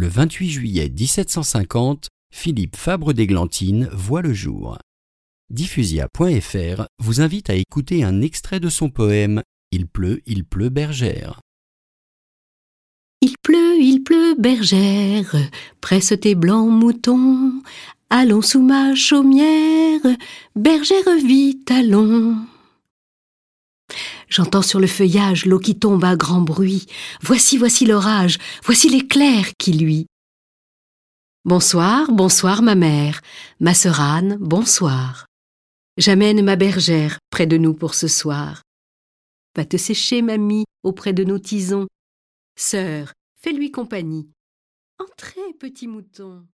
Le 28 juillet 1750, Philippe Fabre d'Églantine voit le jour. Diffusia.fr vous invite à écouter un extrait de son poème Il pleut, il pleut bergère. Il pleut, il pleut, bergère, presse tes blancs moutons, allons sous ma chaumière, bergère vite, allons. J'entends sur le feuillage l'eau qui tombe à grand bruit. Voici, voici l'orage, voici l'éclair qui luit. Bonsoir, bonsoir ma mère, ma sœur Anne, bonsoir. J'amène ma bergère près de nous pour ce soir. Va te sécher, mamie, auprès de nos tisons. Sœur, fais-lui compagnie. Entrez, petit mouton.